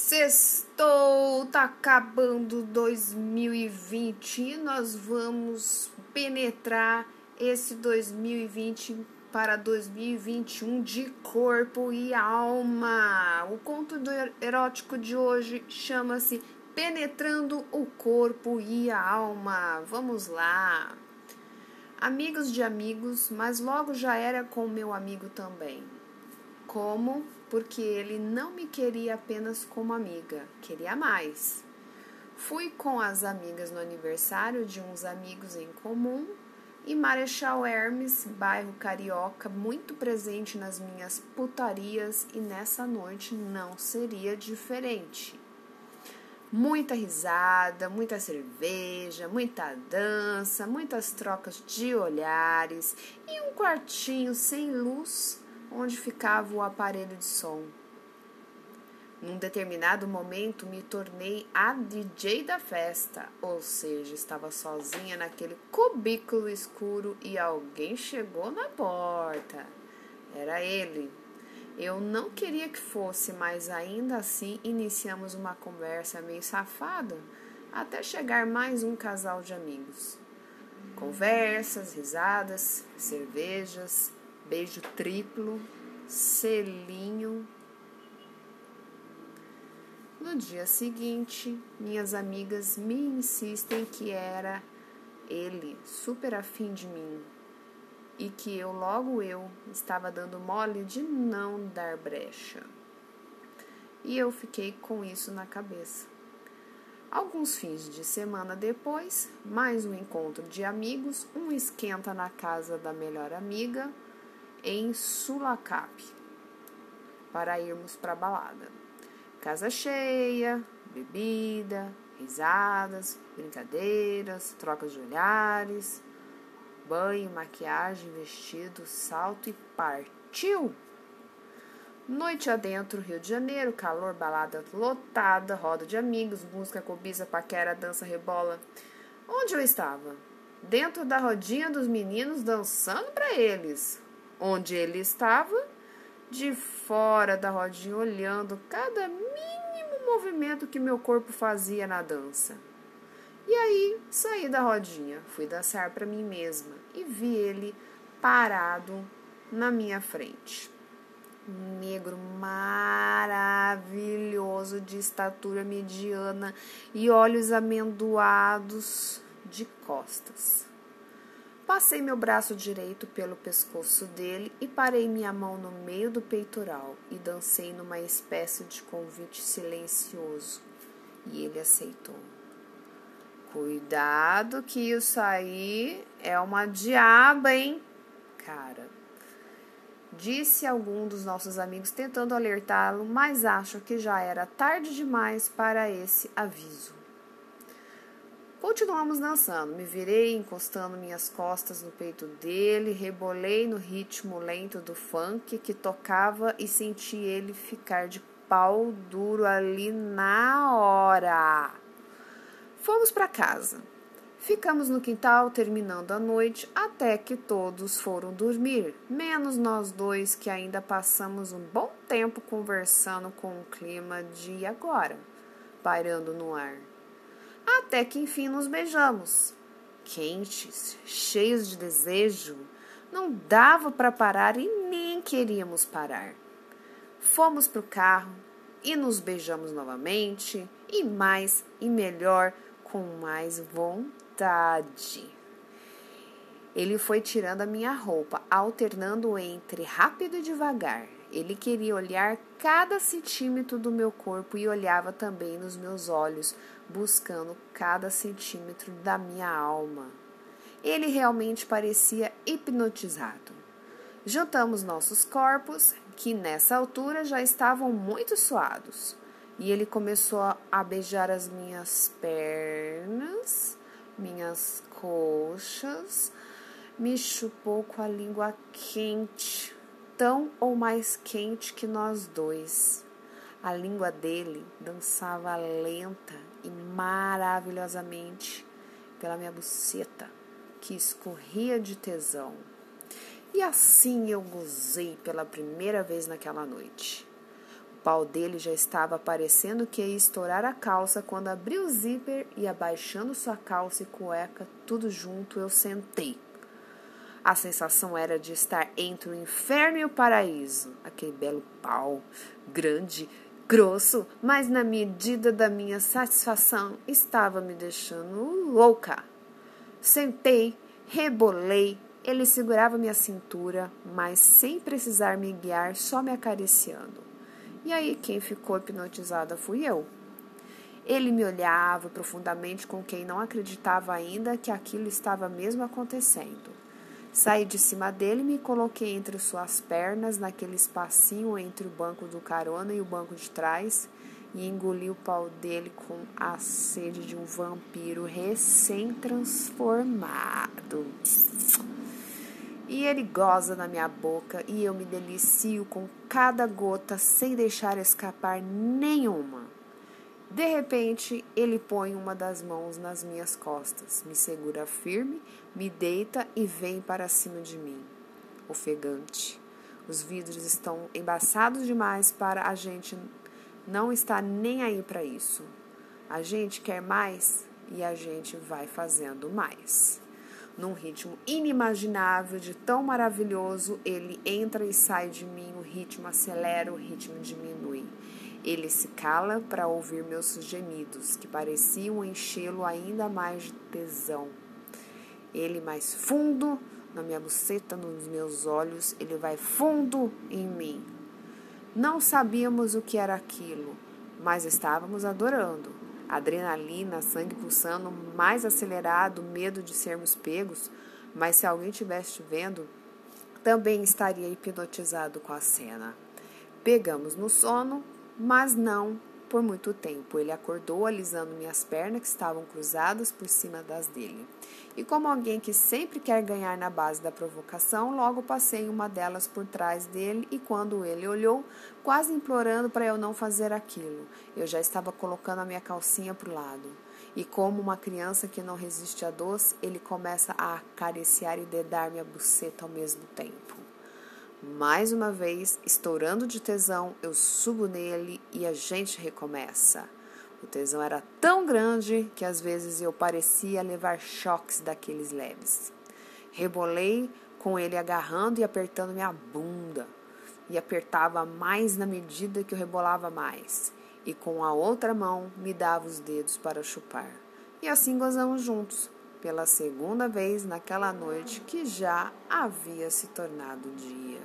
Sextou, tá acabando 2020 e nós vamos penetrar esse 2020 para 2021 de corpo e alma. O conto do erótico de hoje chama-se Penetrando o Corpo e a Alma. Vamos lá. Amigos de amigos, mas logo já era com meu amigo também. Como? Porque ele não me queria apenas como amiga, queria mais. Fui com as amigas no aniversário de uns amigos em comum e Marechal Hermes, bairro carioca, muito presente nas minhas putarias e nessa noite não seria diferente. Muita risada, muita cerveja, muita dança, muitas trocas de olhares e um quartinho sem luz onde ficava o aparelho de som. Num determinado momento me tornei a DJ da festa, ou seja, estava sozinha naquele cubículo escuro e alguém chegou na porta. Era ele. Eu não queria que fosse, mas ainda assim iniciamos uma conversa meio safada até chegar mais um casal de amigos. Conversas, risadas, cervejas, beijo triplo, selinho. No dia seguinte, minhas amigas me insistem que era ele super afim de mim e que eu, logo eu, estava dando mole de não dar brecha. E eu fiquei com isso na cabeça. Alguns fins de semana depois, mais um encontro de amigos, um esquenta na casa da melhor amiga em Sulacap para irmos para a balada. Casa cheia, bebida, risadas, brincadeiras, trocas de olhares, banho, maquiagem, vestido, salto e partiu! Noite adentro, Rio de Janeiro, calor, balada lotada, roda de amigos, música, cobiça, paquera, dança, rebola. Onde eu estava? Dentro da rodinha dos meninos dançando para eles onde ele estava, de fora da rodinha, olhando cada mínimo movimento que meu corpo fazia na dança. E aí saí da rodinha, fui dançar para mim mesma e vi ele parado na minha frente. Um negro maravilhoso de estatura mediana e olhos amendoados de costas. Passei meu braço direito pelo pescoço dele e parei minha mão no meio do peitoral e dancei numa espécie de convite silencioso. E ele aceitou. Cuidado que isso aí é uma diaba, hein? Cara, disse algum dos nossos amigos tentando alertá-lo, mas acho que já era tarde demais para esse aviso. Continuamos dançando. Me virei, encostando minhas costas no peito dele, rebolei no ritmo lento do funk que tocava e senti ele ficar de pau duro ali na hora. Fomos para casa. Ficamos no quintal terminando a noite até que todos foram dormir, menos nós dois que ainda passamos um bom tempo conversando com o clima de agora, pairando no ar até que enfim nos beijamos. Quentes, cheios de desejo, não dava para parar e nem queríamos parar. Fomos para o carro e nos beijamos novamente, e mais e melhor, com mais vontade. Ele foi tirando a minha roupa, alternando entre rápido e devagar. Ele queria olhar cada centímetro do meu corpo e olhava também nos meus olhos, buscando cada centímetro da minha alma. Ele realmente parecia hipnotizado. Juntamos nossos corpos, que nessa altura já estavam muito suados, e ele começou a beijar as minhas pernas, minhas coxas, me chupou com a língua quente, tão ou mais quente que nós dois. A língua dele dançava lenta e maravilhosamente pela minha buceta, que escorria de tesão. E assim eu gozei pela primeira vez naquela noite. O pau dele já estava parecendo que ia estourar a calça quando abriu o zíper e, abaixando sua calça e cueca, tudo junto, eu sentei. A sensação era de estar entre o inferno e o paraíso. Aquele belo pau, grande, grosso, mas na medida da minha satisfação estava me deixando louca. Sentei, rebolei, ele segurava minha cintura, mas sem precisar me guiar, só me acariciando. E aí quem ficou hipnotizada fui eu. Ele me olhava profundamente com quem não acreditava ainda que aquilo estava mesmo acontecendo. Saí de cima dele e me coloquei entre suas pernas, naquele espacinho entre o banco do carona e o banco de trás, e engoli o pau dele com a sede de um vampiro recém-transformado. E ele goza na minha boca e eu me delicio com cada gota sem deixar escapar nenhuma. De repente, ele põe uma das mãos nas minhas costas, me segura firme, me deita e vem para cima de mim. Ofegante. Os vidros estão embaçados demais para a gente não estar nem aí para isso. A gente quer mais e a gente vai fazendo mais num ritmo inimaginável, de tão maravilhoso, ele entra e sai de mim, o ritmo acelera, o ritmo diminui. Ele se cala para ouvir meus gemidos, que pareciam enchê-lo ainda mais de tesão. Ele mais fundo na minha buceta, nos meus olhos, ele vai fundo em mim. Não sabíamos o que era aquilo, mas estávamos adorando adrenalina, sangue pulsando mais acelerado, medo de sermos pegos, mas se alguém estivesse vendo, também estaria hipnotizado com a cena. Pegamos no sono, mas não por muito tempo. Ele acordou alisando minhas pernas que estavam cruzadas por cima das dele. E como alguém que sempre quer ganhar na base da provocação, logo passei uma delas por trás dele e quando ele olhou, quase implorando para eu não fazer aquilo, eu já estava colocando a minha calcinha para o lado. E como uma criança que não resiste a doce, ele começa a acariciar e dedar minha buceta ao mesmo tempo. Mais uma vez, estourando de tesão, eu subo nele e a gente recomeça. O tesão era tão grande que às vezes eu parecia levar choques daqueles leves. Rebolei com ele agarrando e apertando minha bunda. E apertava mais na medida que eu rebolava mais. E com a outra mão me dava os dedos para chupar. E assim gozamos juntos, pela segunda vez naquela noite que já havia se tornado dia.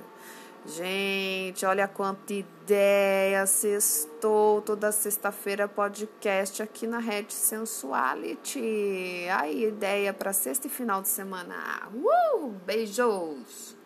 Gente, olha quanta ideia! Sextou toda sexta-feira podcast aqui na Red Sensuality. Aí, ideia para sexta e final de semana. Uh! Beijos!